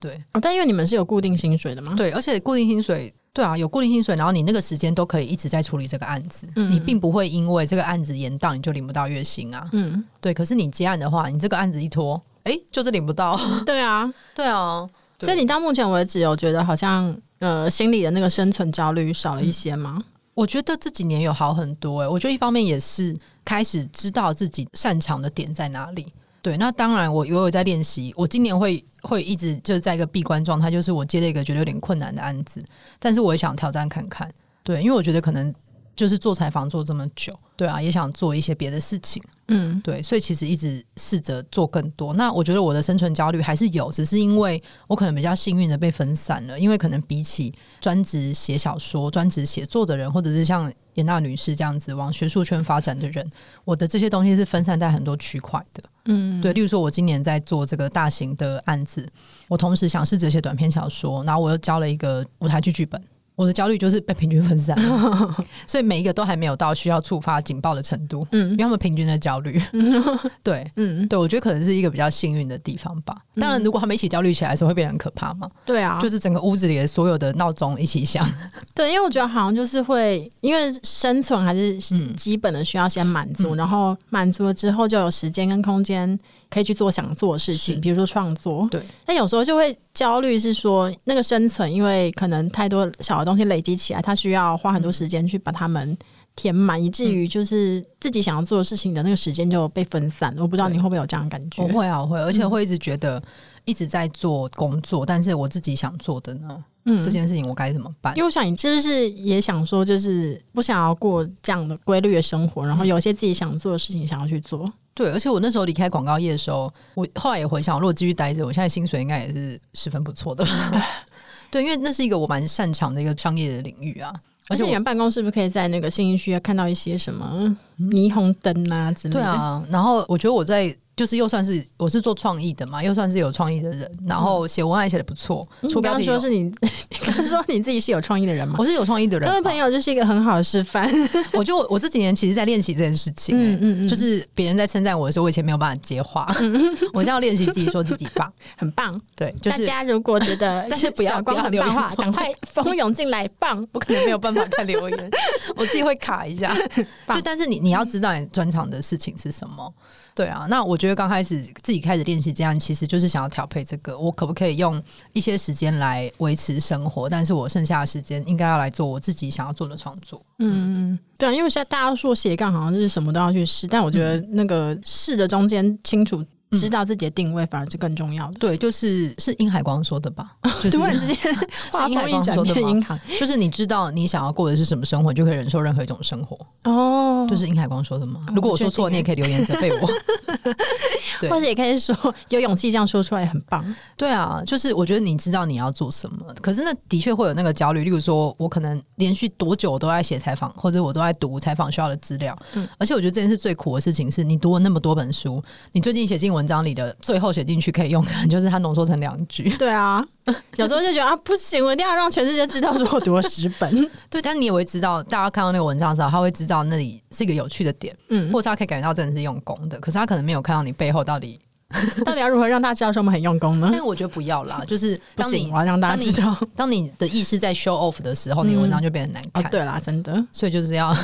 对，哦，但因为你们是有固定薪水的吗？对，而且固定薪水。对啊，有固定薪水，然后你那个时间都可以一直在处理这个案子，嗯、你并不会因为这个案子延档你就领不到月薪啊。嗯，对。可是你接案的话，你这个案子一拖，哎，就是领不到。(laughs) 对啊，对啊。对所以你到目前为止，我觉得好像呃，心里的那个生存焦虑少了一些吗？嗯、我觉得这几年有好很多哎、欸。我觉得一方面也是开始知道自己擅长的点在哪里。对，那当然我我有在练习，我今年会。会一直就在一个闭关状态，就是我接了一个觉得有点困难的案子，但是我也想挑战看看，对，因为我觉得可能就是做采访做这么久，对啊，也想做一些别的事情，嗯，对，所以其实一直试着做更多。那我觉得我的生存焦虑还是有，只是因为我可能比较幸运的被分散了，因为可能比起专职写小说、专职写作的人，或者是像严娜女士这样子往学术圈发展的人，我的这些东西是分散在很多区块的。嗯，对，例如说，我今年在做这个大型的案子，我同时想试着写短篇小说，然后我又交了一个舞台剧剧本。我的焦虑就是被平均分散，(laughs) 所以每一个都还没有到需要触发警报的程度。嗯，因为他们平均的焦虑，(laughs) 对，嗯，对，我觉得可能是一个比较幸运的地方吧。当然，如果他们一起焦虑起来的时候，会变得很可怕嘛。对啊，就是整个屋子里的所有的闹钟一起响。(laughs) 对，因为我觉得好像就是会，因为生存还是基本的需要先满足，然后满足了之后就有时间跟空间。可以去做想做的事情，比如说创作。对，但有时候就会焦虑，是说那个生存，因为可能太多小的东西累积起来，它需要花很多时间去把它们填满，嗯、以至于就是自己想要做的事情的那个时间就被分散。我不知道你会不会有这样的感觉？我会啊，我会，而且会一直觉得一直在做工作，嗯、但是我自己想做的呢？嗯，这件事情我该怎么办？因为我想你是不是也想说，就是不想要过这样的规律的生活，然后有些自己想做的事情想要去做。对，而且我那时候离开广告业的时候，我后来也回想，如果继续待着，我现在薪水应该也是十分不错的。(laughs) 对，因为那是一个我蛮擅长的一个商业的领域啊。而且你们办公室是不是可以在那个信义区看到一些什么霓虹灯啊之类的？对啊，然后我觉得我在就是又算是我是做创意的嘛，又算是有创意的人，然后写文案写的不错。出标题说是你，(laughs) 你刚刚说你自己是有创意的人吗？我是有创意的人，各位朋友就是一个很好的示范。(laughs) 我就我这几年其实在练习这件事情、欸，嗯嗯嗯，就是别人在称赞我的时候，我以前没有办法接话，嗯、(laughs) 我现在要练习自己说自己棒，很棒。对，就是、大家如果觉得但是不要不要留话，赶快蜂拥进来棒，我可能没有办法看留言，我自己会卡一下。就但是你你要知道你专长的事情是什么。对啊，那我觉得刚开始自己开始练习这样，其实就是想要调配这个，我可不可以用一些时间来维持生活？但是我剩下的时间应该要来做我自己想要做的创作。嗯，对啊，因为现在大家说斜杠好像就是什么都要去试，但我觉得那个试的中间清楚。知道自己的定位反而是更重要的。对，就是是殷海光说的吧？(laughs) 就是突然之间，(laughs) 是殷海光说的吗？就是你知道你想要过的是什么生活，你就可以忍受任何一种生活。哦，就是殷海光说的吗？如果我说错，你也可以留言责备我。(laughs) 对，或者也可以说有勇气这样说出来也很棒。对啊，就是我觉得你知道你要做什么，可是那的确会有那个焦虑。例如说，我可能连续多久都在写采访，或者我都在读采访需要的资料。嗯，而且我觉得这件事最苦的事情是你读了那么多本书，你最近写进文。文章里的最后写进去可以用，就是它浓缩成两句。对啊，有时候就觉得啊，不行，我一定要让全世界知道说我读了十本。(laughs) 对，但你也会知道，大家看到那个文章的时候，他会知道那里是一个有趣的点，嗯，或者他可以感觉到真的是用功的，可是他可能没有看到你背后到底。(laughs) 到底要如何让大家知道说我们很用功呢？但我觉得不要啦，(laughs) 就是当你我要让大家知道，(laughs) 当你的意识在 show off 的时候，你的文章就变得难看。哦，对啦，真的，所以就是要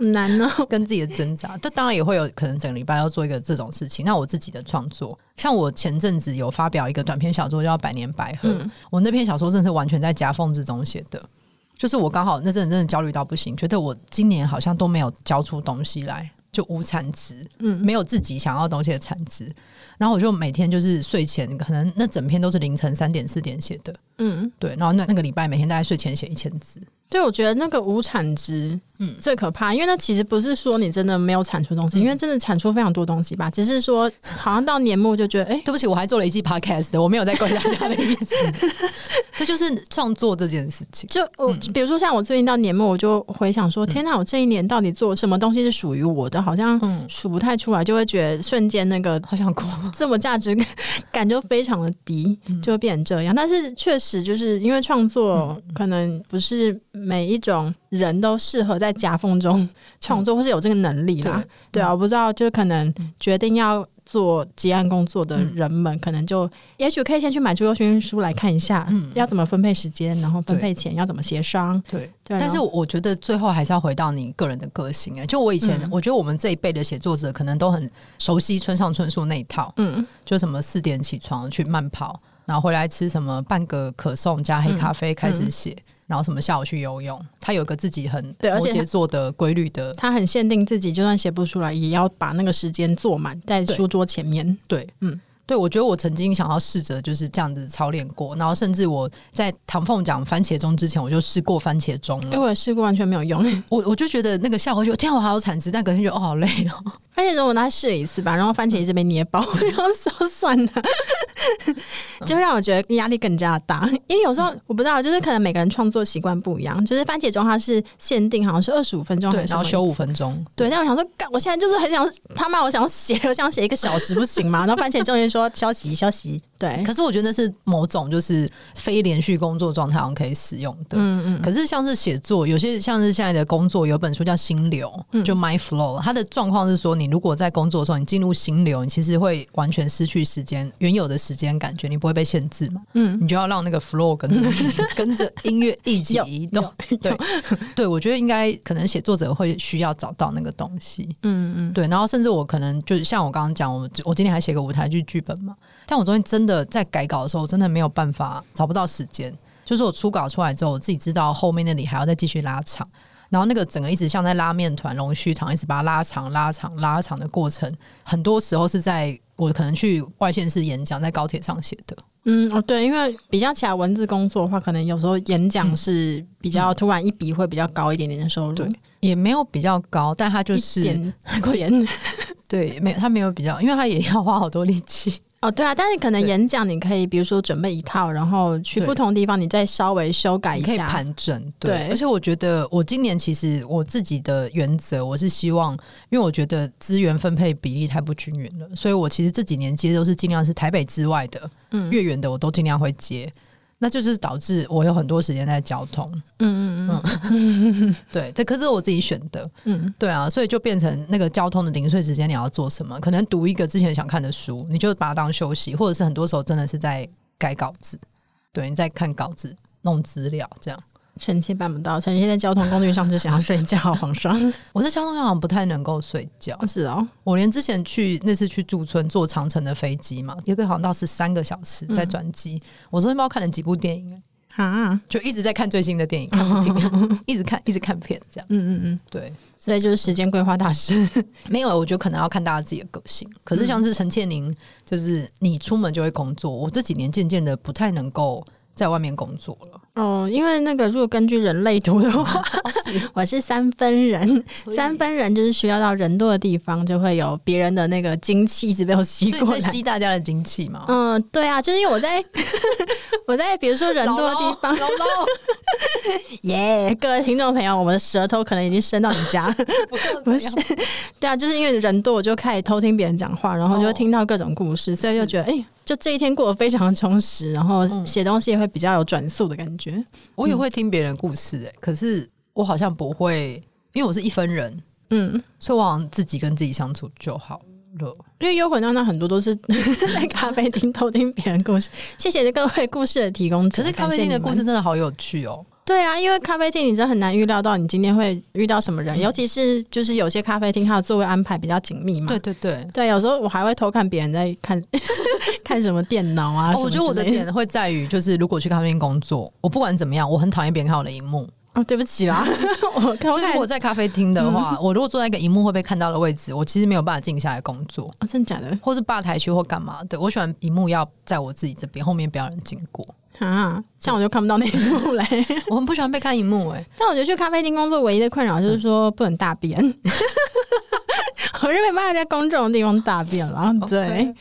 难呢，跟自己的挣扎。这当然也会有可能整个礼拜要做一个这种事情。那我自己的创作，像我前阵子有发表一个短篇小说叫《百年百合》，嗯，我那篇小说真的是完全在夹缝之中写的，就是我刚好那阵真的焦虑到不行，觉得我今年好像都没有交出东西来。就无产值，嗯，没有自己想要的东西的产值，然后我就每天就是睡前，可能那整篇都是凌晨三点四点写的，嗯，对，然后那那个礼拜每天大概睡前写一千字。对，我觉得那个无产值，嗯，最可怕，因为那其实不是说你真的没有产出东西，嗯、因为真的产出非常多东西吧，只是说好像到年末就觉得，哎、欸，对不起，我还做了一季 podcast，我没有在怪大家的意思，(laughs) 这就是创作这件事情。就我，比如说像我最近到年末，我就回想说，嗯、天哪，我这一年到底做什么东西是属于我的？好像数不太出来，就会觉得瞬间那个好想哭，(laughs) 自我价值感 (laughs) 就非常的低，就会变成这样。但是确实就是因为创作可能不是。每一种人都适合在夹缝中创作，或是有这个能力啦。对啊，我不知道，就可能决定要做结案工作的人们，可能就也许可以先去买朱宥勋书来看一下，要怎么分配时间，然后分配钱，要怎么协商。对，但是我觉得最后还是要回到你个人的个性哎。就我以前，我觉得我们这一辈的写作者可能都很熟悉村上春树那一套，嗯，就什么四点起床去慢跑，然后回来吃什么半个可颂加黑咖啡开始写。然后什么下午去游泳，他有个自己很摩羯座的规律的，他很限定自己，就算写不出来，也要把那个时间做满在书桌前面。对，嗯。对，我觉得我曾经想要试着就是这样子操练过，然后甚至我在唐凤讲番茄钟之前，我就试过番茄钟了。因为我也试过，完全没有用。我我就觉得那个效果就，天啊，我好有产值，但隔天觉得哦，好累哦。番茄钟我拿试了一次吧，然后番茄一直被捏爆，(laughs) 然后说算了，就让我觉得压力更加大。因为有时候我不知道，就是可能每个人创作习惯不一样，就是番茄钟它是限定好像是二十五分钟，对，然后休五分钟。对，但我想说，干，我现在就是很想他妈，我想写，我想写一个小时，不行吗？然后番茄钟就说。消息，消息。对，可是我觉得那是某种就是非连续工作状态上可以使用的。嗯嗯。可是像是写作，有些像是现在的工作，有本书叫《心流》，就 My Flow。它的状况是说，你如果在工作的时候你进入心流，你其实会完全失去时间原有的时间感觉，你不会被限制嘛？嗯。你就要让那个 flow 跟着 (laughs) 跟着音乐一起移动。对对，我觉得应该可能写作者会需要找到那个东西。嗯嗯。对，然后甚至我可能就是像我刚刚讲，我我今天还写个舞台剧剧本嘛，但我昨天真的在改稿的时候，我真的没有办法，找不到时间。就是我初稿出来之后，我自己知道后面那里还要再继续拉长，然后那个整个一直像在拉面团、龙须糖，一直把它拉长、拉长、拉长的过程，很多时候是在我可能去外县市演讲，在高铁上写的。嗯，哦，对，因为比较起来文字工作的话，可能有时候演讲是比较突然一笔会比较高一点点的收入，对，也没有比较高，但它就是点 (laughs) 对，没有，它没有比较，因为它也要花好多力气。哦，对啊，但是可能演讲你可以，比如说准备一套，然后去不同地方，你再稍微修改一下，可以盘整。对，对，而且我觉得我今年其实我自己的原则，我是希望，因为我觉得资源分配比例太不均匀了，所以我其实这几年接都是尽量是台北之外的，嗯，越远的我都尽量会接。那就是导致我有很多时间在交通，嗯嗯嗯，(laughs) 对，这可是我自己选的，嗯，对啊，所以就变成那个交通的零碎时间，你要做什么？可能读一个之前想看的书，你就把它当休息，或者是很多时候真的是在改稿子，对，你在看稿子、弄资料这样。臣妾办不到，臣妾在交通工具上只想要睡觉。(laughs) 皇上，我在交通上好像不太能够睡觉。是哦，我连之前去那次去驻村坐长城的飞机嘛，一个航道是三个小时在转机，嗯、我昨天不知道看了几部电影啊，就一直在看最新的电影，看不停，哦、(laughs) 一直看一直看片这样。嗯嗯嗯，对，所以就是时间规划大师。没有，我觉得可能要看大家自己的个性。可是像是陈倩宁，就是你出门就会工作，我这几年渐渐的不太能够。在外面工作了哦，因为那个如果根据人类图的话，(laughs) 哦、是 (laughs) 我是三分人，三分人就是需要到人多的地方，就会有别人的那个精气一直被我吸过来，吸大家的精气嘛。嗯，对啊，就是因为我在 (laughs) 我在比如说人多的地方，耶，yeah, 各位听众朋友，我们的舌头可能已经伸到你家了，不是？对啊，就是因为人多，我就开始偷听别人讲话，然后就会听到各种故事，哦、所以就觉得哎。就这一天过得非常的充实，然后写东西也会比较有转速的感觉。我也会听别人故事、欸，哎、嗯，可是我好像不会，因为我是一分人，嗯，所以我好像自己跟自己相处就好了。因为幽魂娜娜很多都是 (laughs) 在咖啡厅偷听别人故事，谢谢各位故事的提供者。可是咖啡厅的故事真的好有趣哦。对啊，因为咖啡厅你真的很难预料到你今天会遇到什么人，嗯、尤其是就是有些咖啡厅它的座位安排比较紧密嘛。对对对，对，有时候我还会偷看别人在看 (laughs) 看什么电脑啊、哦。我觉得我的点会在于，就是如果去咖啡厅工作，我不管怎么样，我很讨厌别人看我的荧幕。哦，对不起啦，(laughs) 我所以如果在咖啡厅的话，嗯、我如果坐在一个荧幕会被看到的位置，我其实没有办法静下来工作。哦，真的假的？或是吧台区或干嘛？对，我喜欢荧幕要在我自己这边，后面不要人经过。啊，像我就看不到那一幕嘞，(laughs) 我很不喜欢被看荧幕哎、欸。但我觉得去咖啡厅工作唯一的困扰就是说不能大便，嗯、我是没办法在公众的地方大便了。对.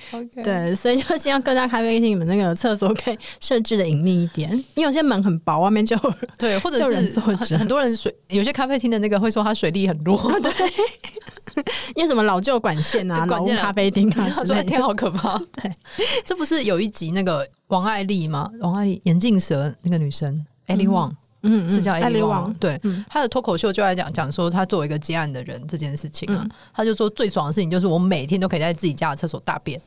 对，所以就希望各大咖啡厅你们那个厕所可以设置的隐秘一点，因为有些门很薄，外面就对，或者 (laughs) 是很多人水，有些咖啡厅的那个会说它水力很弱，对。因为什么老旧管线啊，(laughs) 老咖啡厅啊，(laughs) 他说天好可怕。对，这不是有一集那个王爱丽吗？王爱丽眼镜蛇那个女生，Ellie Wong。嗯，是叫艾利旺。对，他的脱口秀就在讲讲说，他作为一个接案的人这件事情啊，他就说最爽的事情就是我每天都可以在自己家的厕所大便。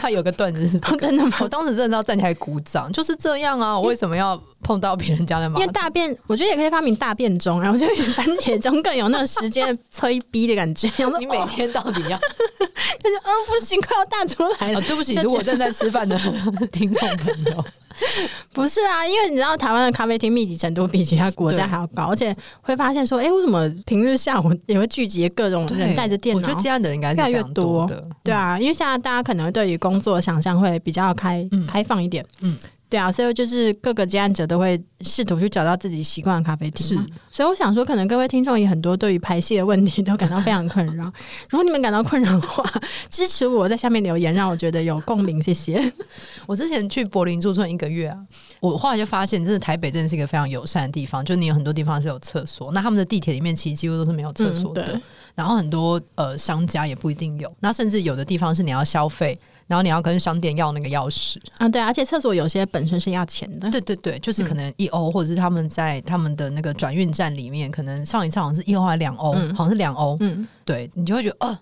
他有个段子是真的吗？我当时真的要站起来鼓掌，就是这样啊！我为什么要碰到别人家的马桶？因为大便，我觉得也可以发明大便钟，然后就比番茄钟更有那个时间催逼的感觉。你每天到底要？(laughs) 他就嗯，不行，快要大出来了。对不起，如果正在吃饭的 (laughs) 听众朋友。(laughs) 不是啊，因为你知道台湾的咖啡厅密集程度比其他国家还要高，而且会发现说，哎、欸，为什么平日下午也会聚集各种人带着电脑？我觉得这样的人应该越来越多的。对啊，因为现在大家可能对于工作想象会比较开、嗯、开放一点。嗯。对啊，所以就是各个接案者都会试图去找到自己习惯的咖啡厅。是，所以我想说，可能各位听众也很多对于排泄的问题都感到非常困扰。(laughs) 如果你们感到困扰的话，支持我在下面留言，让我觉得有共鸣。谢谢。(laughs) 我之前去柏林驻村一个月啊，我后来就发现，真的台北真的是一个非常友善的地方。就你有很多地方是有厕所，那他们的地铁里面其实几乎都是没有厕所的。嗯、然后很多呃商家也不一定有，那甚至有的地方是你要消费。然后你要跟商店要那个钥匙啊，对，而且厕所有些本身是要钱的。对对对，就是可能一欧，嗯、或者是他们在他们的那个转运站里面，可能上一次好像是一欧还是两欧，嗯、好像是两欧。嗯，对你就会觉得，呃，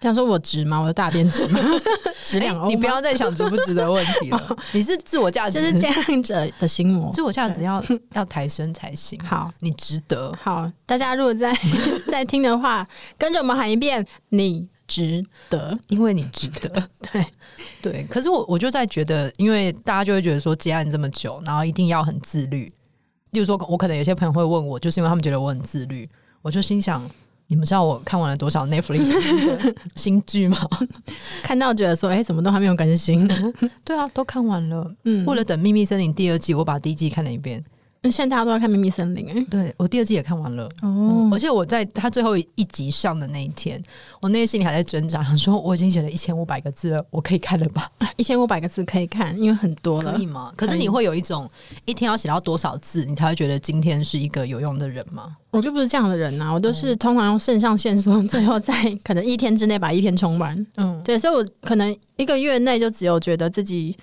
想说我值吗？我的大便值吗？(laughs) 值两欧、欸？你不要再想值不值的问题了。(laughs) 你是自我价值，就是这样子的心魔。自我价值要要抬升才行。好，你值得。好，大家如果在 (laughs) 在听的话，跟着我们喊一遍，你。值得，因为你值得，(laughs) 对对。可是我我就在觉得，因为大家就会觉得说接案这么久，然后一定要很自律。例如说，我可能有些朋友会问我，就是因为他们觉得我很自律，我就心想：你们知道我看完了多少 Netflix 新剧吗？(laughs) 看到觉得说，哎、欸，怎么都还没有更新？(laughs) 对啊，都看完了。嗯，为了等《秘密森林》第二季，我把第一季看了一遍。那现在大家都在看《秘密森林》哎，对我第二季也看完了哦、嗯，而且我在他最后一集上的那一天，我内心里还在挣扎，想说我已经写了一千五百个字了，我可以看了吧？一千五百个字可以看，因为很多了，可以吗？可是你会有一种一天要写到多少字，你才会觉得今天是一个有用的人吗？我就不是这样的人呐、啊，我都是通常用肾上腺素，最后在可能一天之内把一篇冲完。嗯，对，所以我可能一个月内就只有觉得自己。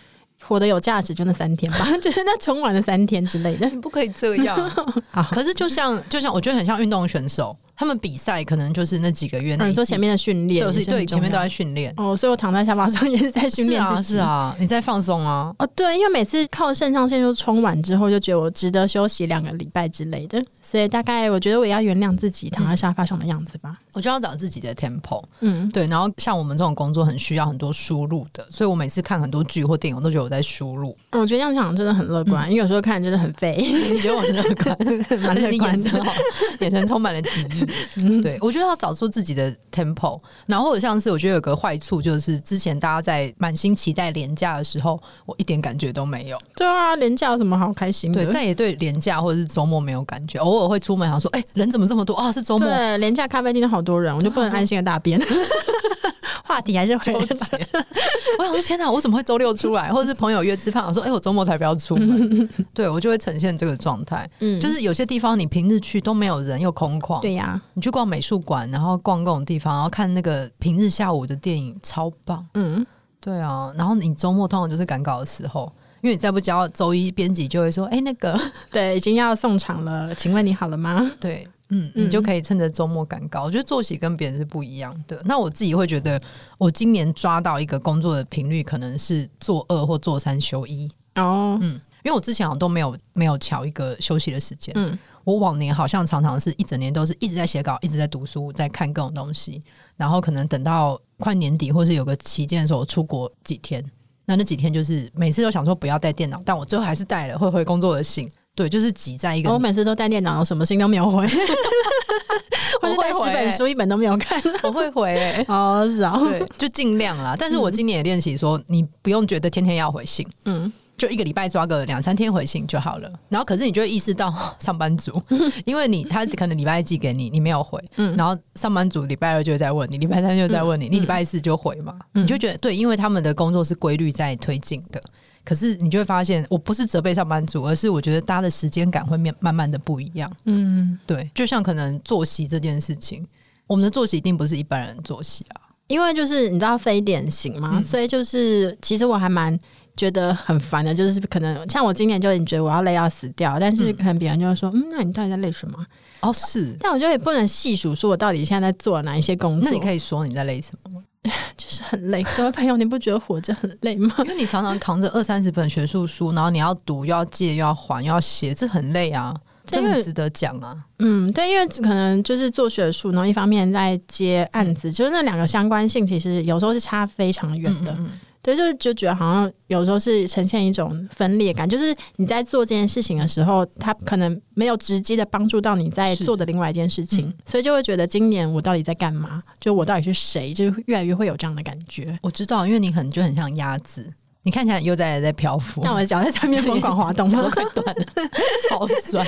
活得有价值就那三天吧，(laughs) 就是那充满了三天之类的，你不可以这样。(laughs) 可是就像就像我觉得很像运动选手。他们比赛可能就是那几个月那，你说前面的训练都是对，前面都在训练哦，所以我躺在沙发上 (laughs) 也是在训练。是啊，是啊，你在放松啊。哦，对，因为每次靠肾上腺素冲完之后，就觉得我值得休息两个礼拜之类的，所以大概我觉得我也要原谅自己躺在沙发上的样子吧。嗯、我就要找自己的 tempo，嗯，对。然后像我们这种工作很需要很多输入的，所以我每次看很多剧或电影，我都觉得我在输入。嗯、我觉得这样想真的很乐观、嗯，因为有时候看真的很废。(laughs) 你觉得我很乐观？(laughs) 蛮乐观眼神好，眼神充满了敌意。嗯，对。我觉得要找出自己的 tempo，然后或者像是我觉得有个坏处就是，之前大家在满心期待廉价的时候，我一点感觉都没有。对啊，廉价有什么好开心的？对，再也对廉价或者是周末没有感觉。偶尔会出门想说，哎、欸，人怎么这么多啊？是周末？对，廉价咖啡厅都好多人，我就不能安心的大便。(laughs) 话题还是纠结。(laughs) 我想说，天哪，我怎么会周六出来？或者是朋友约吃饭，我说，哎、欸，我周末才不要出门。(laughs) 对，我就会呈现这个状态。嗯，就是有些地方你平日去都没有人，又空旷。对呀、啊，你去逛美术馆，然后逛各种地方，然后看那个平日下午的电影，超棒。嗯，对啊。然后你周末通常就是赶稿的时候，因为你再不交，周一编辑就会说，哎、欸，那个，对，已经要送场了，请问你好了吗？对。嗯，你就可以趁着周末赶稿。我觉得作息跟别人是不一样的。那我自己会觉得，我今年抓到一个工作的频率，可能是做二或做三休一。哦，嗯，因为我之前好像都没有没有瞧一个休息的时间。嗯，我往年好像常常是一整年都是一直在写稿，一直在读书，在看各种东西。然后可能等到快年底或是有个期间的时候，我出国几天。那那几天就是每次都想说不要带电脑，但我最后还是带了，会回工作的信。对，就是挤在一个。我每次都带电脑，什么信都没有回，(laughs) 或者带十本书，一本都没有看。(laughs) 我会回、欸，哦，是啊，对，就尽量啦。但是我今年也练习说，你不用觉得天天要回信，嗯，就一个礼拜抓个两三天回信就好了。然后，可是你就会意识到 (laughs) 上班族，因为你他可能礼拜一寄给你，你没有回，嗯，然后上班族礼拜二就会再问你，礼拜三就在问你，你礼拜四就回嘛，你就觉得对，因为他们的工作是规律在推进的。可是你就会发现，我不是责备上班族，而是我觉得大家的时间感会慢慢慢的不一样。嗯，对，就像可能作息这件事情，我们的作息一定不是一般人作息啊，因为就是你知道非典型嘛，嗯、所以就是其实我还蛮觉得很烦的，就是可能像我今年就已经觉得我要累要死掉，但是可能别人就会说，嗯，嗯，那你到底在累什么？哦，是，但我觉得也不能细数说我到底现在在做哪一些工作，那你可以说你在累什么吗？(laughs) 就是很累，(laughs) 各位朋友，你不觉得活着很累吗？(laughs) 因为你常常扛着二三十本学术书，然后你要读，又要借，又要还，又要写，这很累啊，这个值得讲啊。嗯，对，因为可能就是做学术，然后一方面在接案子，嗯、就是那两个相关性，其实有时候是差非常远的。嗯嗯嗯所以就就觉得好像有时候是呈现一种分裂感，就是你在做这件事情的时候，它可能没有直接的帮助到你在做的另外一件事情，嗯、所以就会觉得今年我到底在干嘛？就我到底是谁？就越来越会有这样的感觉。我知道，因为你可能就很像鸭子。你看起来又在在漂浮，但我的脚在上面疯狂滑动，(laughs) 脚都快断了，(laughs) 超酸。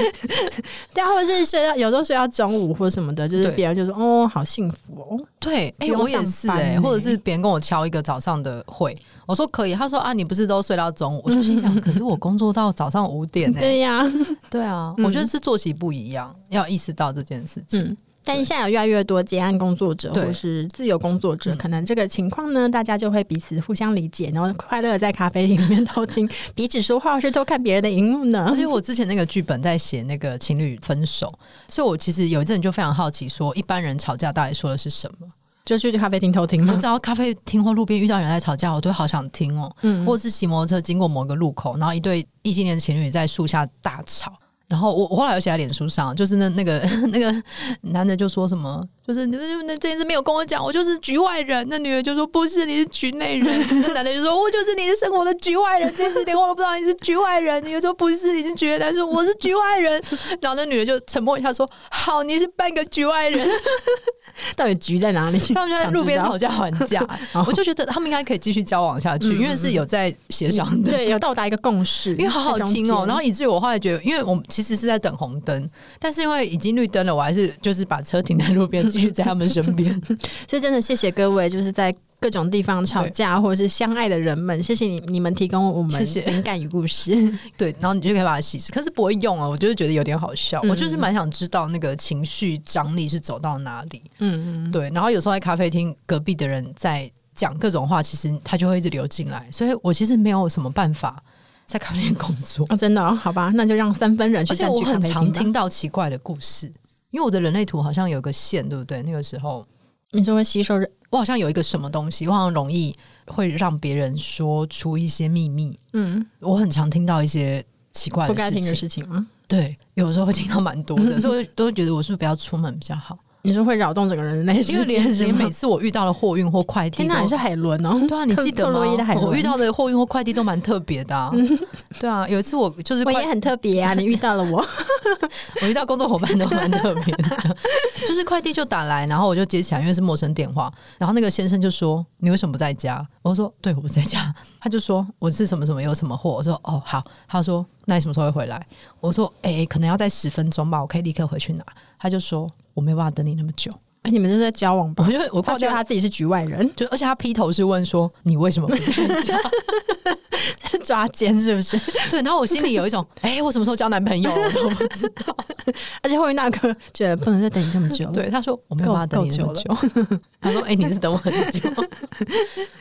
对啊，或者是睡到有时候睡到中午或者什么的，就是别人就说哦，好幸福哦。对，哎、欸，我也是哎、欸，或者是别人跟我敲一个早上的会，我说可以，他说啊，你不是都睡到中午？我就 (laughs) 心想，可是我工作到早上五点哎、欸。对呀，对啊，我觉得是作息不一样，要意识到这件事情。嗯但现在有越来越多结案工作者或是自由工作者，可能这个情况呢，大家就会彼此互相理解，然后快乐在咖啡厅里面 (laughs) 偷听彼此说话，或是偷看别人的荧幕呢。而且我之前那个剧本在写那个情侣分手，所以我其实有一阵就非常好奇，说一般人吵架到底说的是什么？就去咖啡厅偷听吗？我知道咖啡厅或路边遇到人在吵架，我都好想听哦。嗯，或是骑摩托车经过某个路口，然后一对异性恋情侣在树下大吵。然后我我后来有写在脸书上，就是那那个 (laughs) 那个男的就说什么，就是你们那这件事没有跟我讲，我就是局外人。那女的就说不是，你是局内人。(laughs) 那男的就说我就是你的生活的局外人，这件事连我都不知道你是局外人。你就说不是，你是局内人，说我是局外人。然后那女的就沉默一下说好，你是半个局外人。(laughs) 到底局在哪里？(laughs) 他们就在路边讨价还价，我就觉得他们应该可以继续交往下去，因为是有在协商的，对，有到达一个共识。因为好好听哦，然后以至于我后来觉得，因为我们其实是在等红灯，但是因为已经绿灯了，我还是就是把车停在路边，继续在他们身边。(laughs) 所以真的谢谢各位，就是在各种地方吵架或者是相爱的人们，谢谢你，你们提供我们灵感与故事。(laughs) 对，然后你就可以把它稀释，可是不会用啊，我就是觉得有点好笑。我就是蛮想知道那个情绪张力是走到哪里。嗯嗯，对。然后有时候在咖啡厅隔壁的人在讲各种话，其实他就会一直流进来，所以我其实没有什么办法。在咖啡店工作啊，真的哦？好吧，那就让三分人去。而且我很常听到奇怪的故事，因为我的人类图好像有个线，对不对？那个时候你就会吸收人。我好像有一个什么东西，我好像容易会让别人说出一些秘密。嗯，我很常听到一些奇怪的、不该听的事情吗？对，有时候会听到蛮多的，(laughs) 所以我都会觉得我是不是不要出门比较好。你说会扰动整个人的内心，因为连连每次我遇到了货运或快递，天哪，你是海伦哦？对啊，你记得吗？我遇到的货运或快递都蛮特别的啊。(laughs) 对啊，有一次我就是我也很特别啊，你遇到了我，(laughs) 我遇到工作伙伴都蛮特别的，(laughs) 就是快递就打来，然后我就接起来，因为是陌生电话，然后那个先生就说：“你为什么不在家？”我说：“对，我不在家。”他就说：“我是什么什么有什么货。”我说：“哦，好。”他说：“那你什么时候会回来？”我说：“哎，可能要在十分钟吧，我可以立刻回去拿。”他就说：“我没办法等你那么久。”哎，你们就是在交往吧？我觉得我觉得他自己是局外人，就而且他劈头是问说：“你为什么不在家？” (laughs) 抓奸是不是？(laughs) 对，然后我心里有一种，哎、欸，我什么时候交男朋友我都不知道。(laughs) 而且后面那个觉得不能再等你这么久。对，他说我没有办法等你这么久。他说：“哎、欸，你是等我很久。”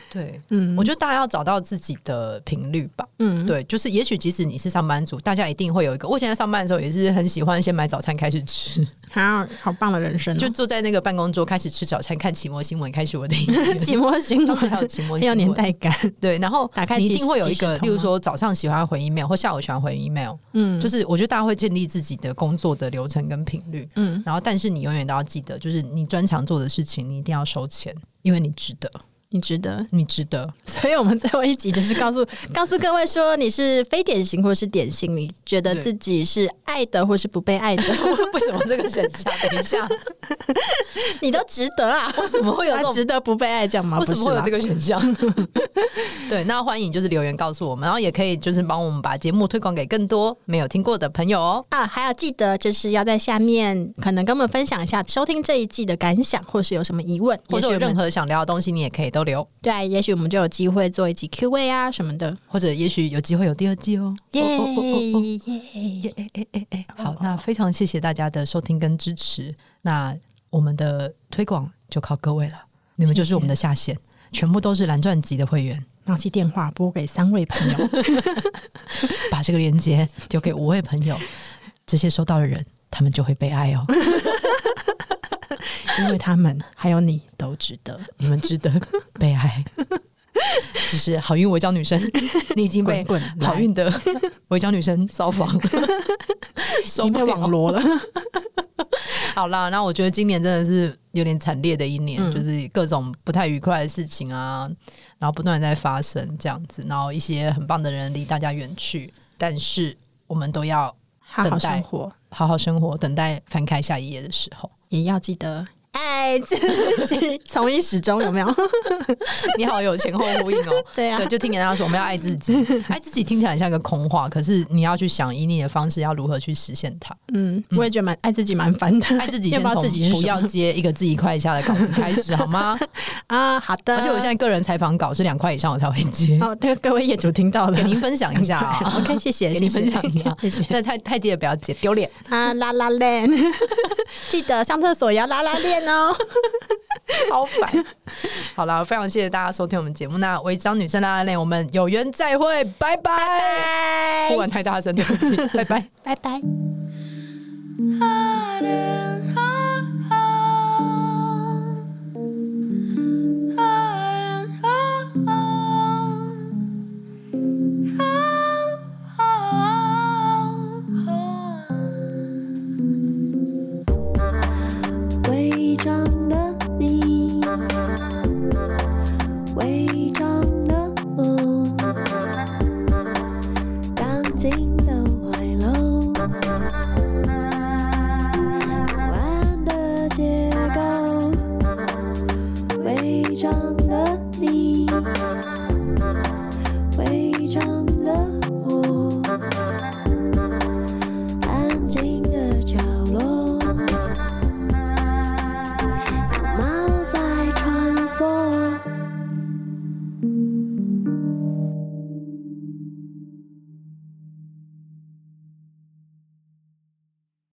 对，嗯，我觉得大家要找到自己的频率吧。嗯，对，就是也许即使你是上班族，大家一定会有一个。我现在上班的时候也是很喜欢先买早餐开始吃。好，好棒的人生、哦！就坐在那个办公桌开始吃早餐，看奇摩新闻，开始我的一天。奇摩新闻还有奇摩新闻，有年代感。对，然后打开，你一定会有一个，例如说早上喜欢回 email，或下午喜欢回 email。嗯，就是我觉得大家会建立自己的工作的流程跟频率。嗯，然后但是你永远都要记得，就是你专长做的事情，你一定要收钱，因为你值得。你值得，你值得，(laughs) 所以我们最后一集就是告诉告诉各位说，你是非典型或是典型，你觉得自己是爱的或是不被爱的？(laughs) 为什么这个选项？等一下，(laughs) 你都值得啊？为什么会有值得不被爱这样吗？为什么会有这个选项？对，那欢迎就是留言告诉我们，然后也可以就是帮我们把节目推广给更多没有听过的朋友哦。啊，还要记得就是要在下面可能跟我们分享一下收听这一季的感想，或是有什么疑问，或者有任何想聊的东西，你也可以都留。对，也许我们就有机会做一集 Q&A 啊什么的，或者也许有机会有第二季哦。耶耶耶耶！好，那非常谢谢大家的收听跟支持。那我们的推广就靠各位了，你们就是我们的下线，全部都是蓝钻级的会员。拿起电话拨给三位朋友，把这个链接丢给五位朋友，这些收到的人，他们就会被爱哦。因为他们还有你都值得，你们值得 (laughs) 被爱。只是好运我教女生，(laughs) 你已经被好运的 (laughs) 我教女生骚扰，收被网罗了。好啦，那我觉得今年真的是有点惨烈的一年，嗯、就是各种不太愉快的事情啊，然后不断在发生这样子，然后一些很棒的人离大家远去，但是我们都要等待，好好生活，好好生活，等待翻开下一页的时候，也要记得。爱自己，(laughs) 从一始终有没有？(laughs) 你好，有前后呼应哦。(laughs) 对啊，对，就听人家说我们要爱自己，爱自己听起来很像一个空话，可是你要去想以你的方式要如何去实现它。嗯，我也觉得蛮爱自己蛮烦的，爱自己先从不要接一个字一块以下的稿子开始好吗？啊，好的。而且我现在个人采访稿是两块以上我才会接。哦，对，各位业主听到了，给您分享一下啊。OK，谢谢，给您分享一下，谢谢。但太太低的不要接，丢脸啊！拉拉链，记得上厕所也要拉拉链哦。好 (laughs) 烦！好了，非常谢谢大家收听我们节目。那违章女生拉拉链，我们有缘再会，拜拜！不管太大声，对不起，拜拜，拜拜。上